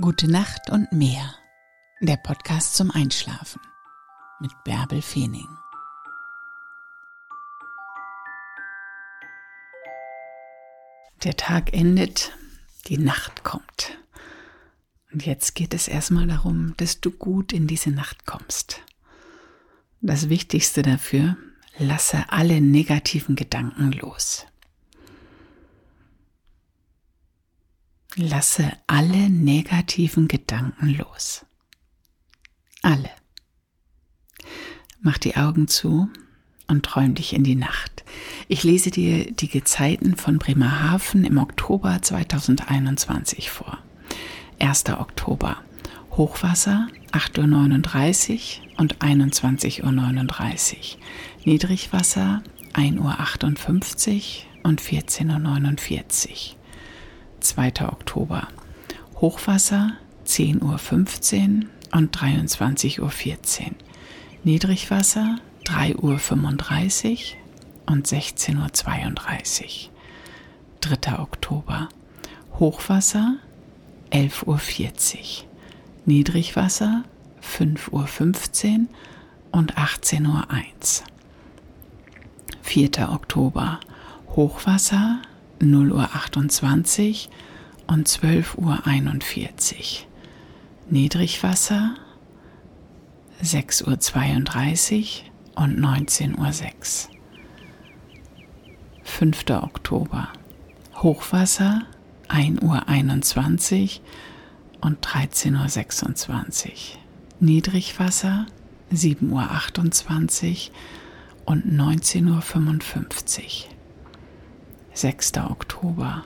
Gute Nacht und mehr. Der Podcast zum Einschlafen mit Bärbel Feening. Der Tag endet, die Nacht kommt. Und jetzt geht es erstmal darum, dass du gut in diese Nacht kommst. Das Wichtigste dafür, lasse alle negativen Gedanken los. Lasse alle negativen Gedanken los. Alle. Mach die Augen zu und träum dich in die Nacht. Ich lese dir die Gezeiten von Bremerhaven im Oktober 2021 vor. 1. Oktober. Hochwasser 8.39 Uhr und 21.39 Uhr. Niedrigwasser 1.58 Uhr und 14.49 Uhr. 2. Oktober. Hochwasser 10.15 Uhr und 23.14 Uhr. Niedrigwasser 3.35 Uhr und 16.32 Uhr. 3. Oktober. Hochwasser 11.40 Uhr. Niedrigwasser 5.15 Uhr und 18.01 Uhr. 4. Oktober. Hochwasser 0.28 Uhr und 12.41 Uhr. Niedrigwasser 6.32 Uhr und 19.06 Uhr. 5. Oktober. Hochwasser 1.21 Uhr und 13.26 Uhr. Niedrigwasser 7.28 Uhr und 19.55 Uhr. 6. Oktober.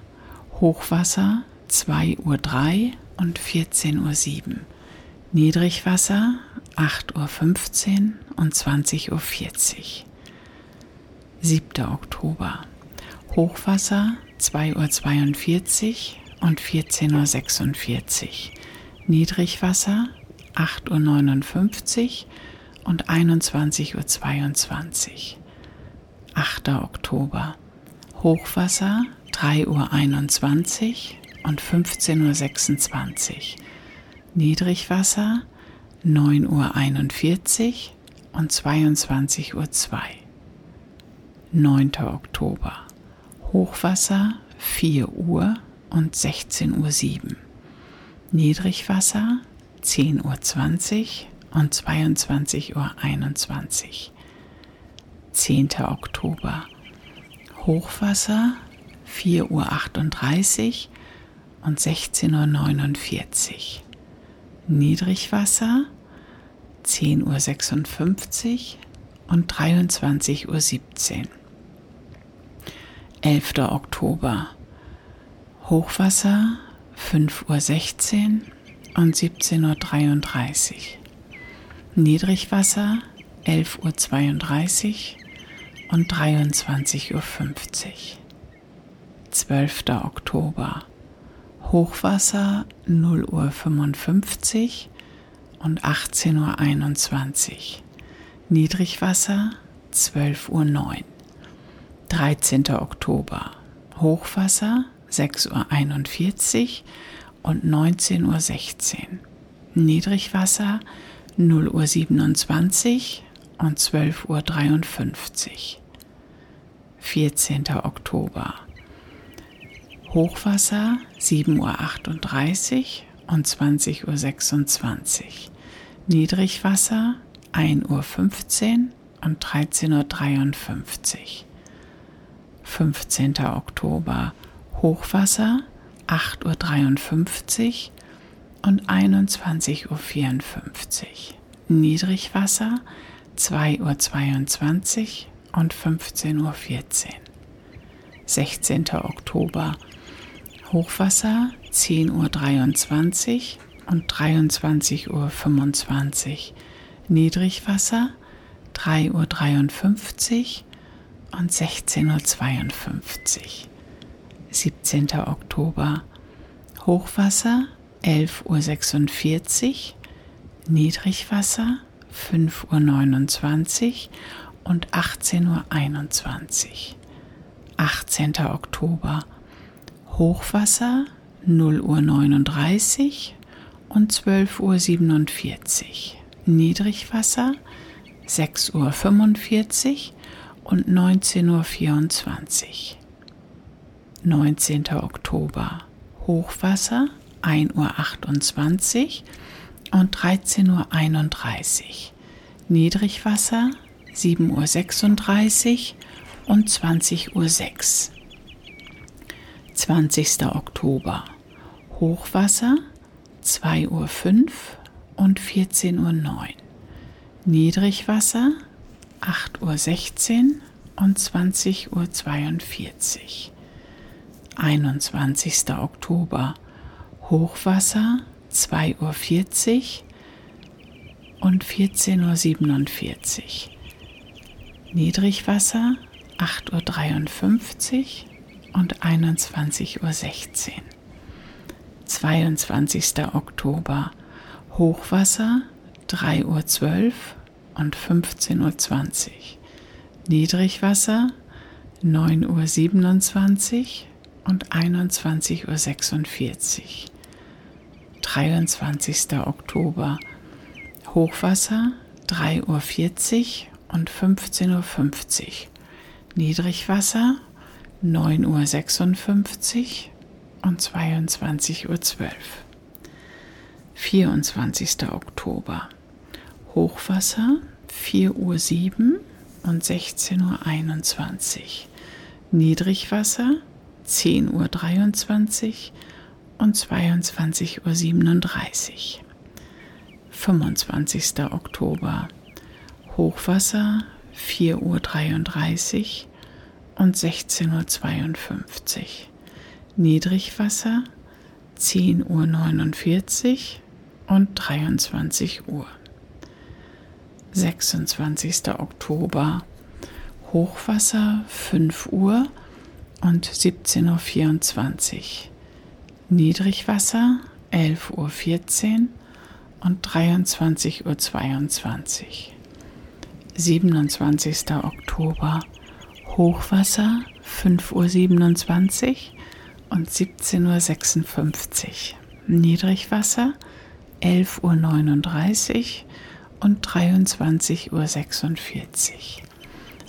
Hochwasser 2.03 Uhr und 14.07 Uhr. Niedrigwasser 8.15 Uhr und 20.40 Uhr. 7. Oktober. Hochwasser 2.42 Uhr und 14.46 Uhr. Niedrigwasser 8.59 Uhr und 21.22 Uhr. 8. Oktober. Hochwasser 3.21 Uhr und 15.26 Uhr. Niedrigwasser 9.41 Uhr und 22.02 Uhr. 9. Oktober. Hochwasser 4 Uhr und 16.07 Uhr. Niedrigwasser 10.20 Uhr und 22.21 Uhr. 10. Oktober. Hochwasser 4.38 Uhr und 16.49 Uhr. Niedrigwasser 10.56 Uhr und 23.17 Uhr. 11. Oktober. Hochwasser 5.16 Uhr und 17.33 Uhr. Niedrigwasser 11.32 Uhr und 23.50 Uhr. 12. Oktober. Hochwasser 0 Uhr 55 und 18.21 Uhr. Niedrigwasser 12 Uhr 9. 13. Oktober. Hochwasser 6 Uhr 41 und 19.16 Uhr. Niedrigwasser 0 Uhr 27 und 12.53 Uhr. 14. Oktober. Hochwasser 7.38 Uhr und 20.26 Uhr. Niedrigwasser 1.15 Uhr und 13.53 Uhr. 15. Oktober. Hochwasser 8.53 Uhr und 21.54 Uhr. Niedrigwasser 2.22 Uhr und 15.14 Uhr. 16. Oktober. Hochwasser 10.23 Uhr und 23.25 Uhr. Niedrigwasser 3.53 Uhr und 16.52 Uhr. 17. Oktober. Hochwasser 11.46 Uhr. Niedrigwasser 5.29 Uhr und 18.21 Uhr. 18. Oktober. Hochwasser 0 Uhr 39 und 12.47 Uhr. Niedrigwasser 6.45 Uhr und 19.24 Uhr. 19. Oktober Hochwasser 1.28 Uhr und 13.31 Uhr. Niedrigwasser 7.36 Uhr und 20.06 Uhr. 20. Oktober Hochwasser 2.05 Uhr und 14.09 Uhr. Niedrigwasser 8.16 Uhr und 20.42 Uhr. 21. Oktober Hochwasser 2.40 Uhr und 14.47 Uhr. Niedrigwasser 8.53 Uhr und 21.16 Uhr. 22. Oktober Hochwasser 3.12 Uhr und 15.20 Uhr. Niedrigwasser 9.27 Uhr und 21.46 Uhr. 23. Oktober Hochwasser 3.40 Uhr und 15.50 Uhr. Niedrigwasser 9.56 Uhr und 22.12 Uhr. 24. Oktober Hochwasser 4.07 Uhr und 16.21 Uhr. Niedrigwasser 10.23 Uhr und 22.37 Uhr. 25. Oktober Hochwasser 4.33 Uhr und 16.52 Uhr. Niedrigwasser 10.49 Uhr und 23 Uhr. 26. Oktober Hochwasser 5 Uhr und 17.24 Uhr. Niedrigwasser 11.14 Uhr und 23.22 Uhr. 27. Oktober Hochwasser 5.27 Uhr und 17.56 Uhr. Niedrigwasser 11.39 Uhr und 23.46 Uhr.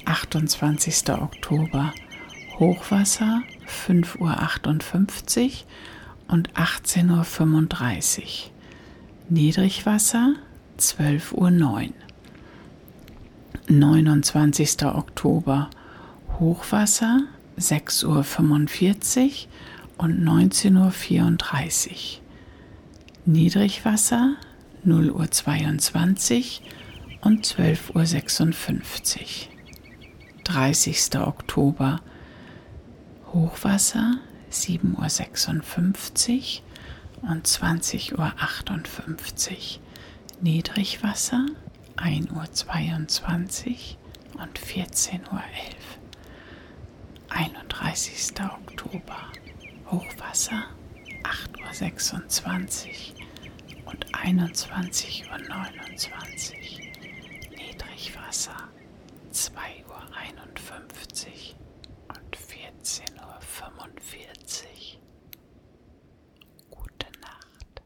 28. Oktober Hochwasser 5.58 Uhr und 18.35 Uhr. Niedrigwasser 12.09 Uhr. 29. Oktober Hochwasser 6.45 Uhr und 19.34 Uhr. Niedrigwasser 0.22 Uhr und 12.56 Uhr. 30. Oktober Hochwasser 7.56 Uhr und 20.58 Uhr. Niedrigwasser 1.22 Uhr und 14.11 Uhr. 31. Oktober Hochwasser 8.26 Uhr und 21.29 Uhr. Niedrigwasser 2.51 Uhr und 14.45 Uhr. Gute Nacht.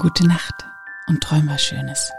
Gute Nacht und träum was Schönes.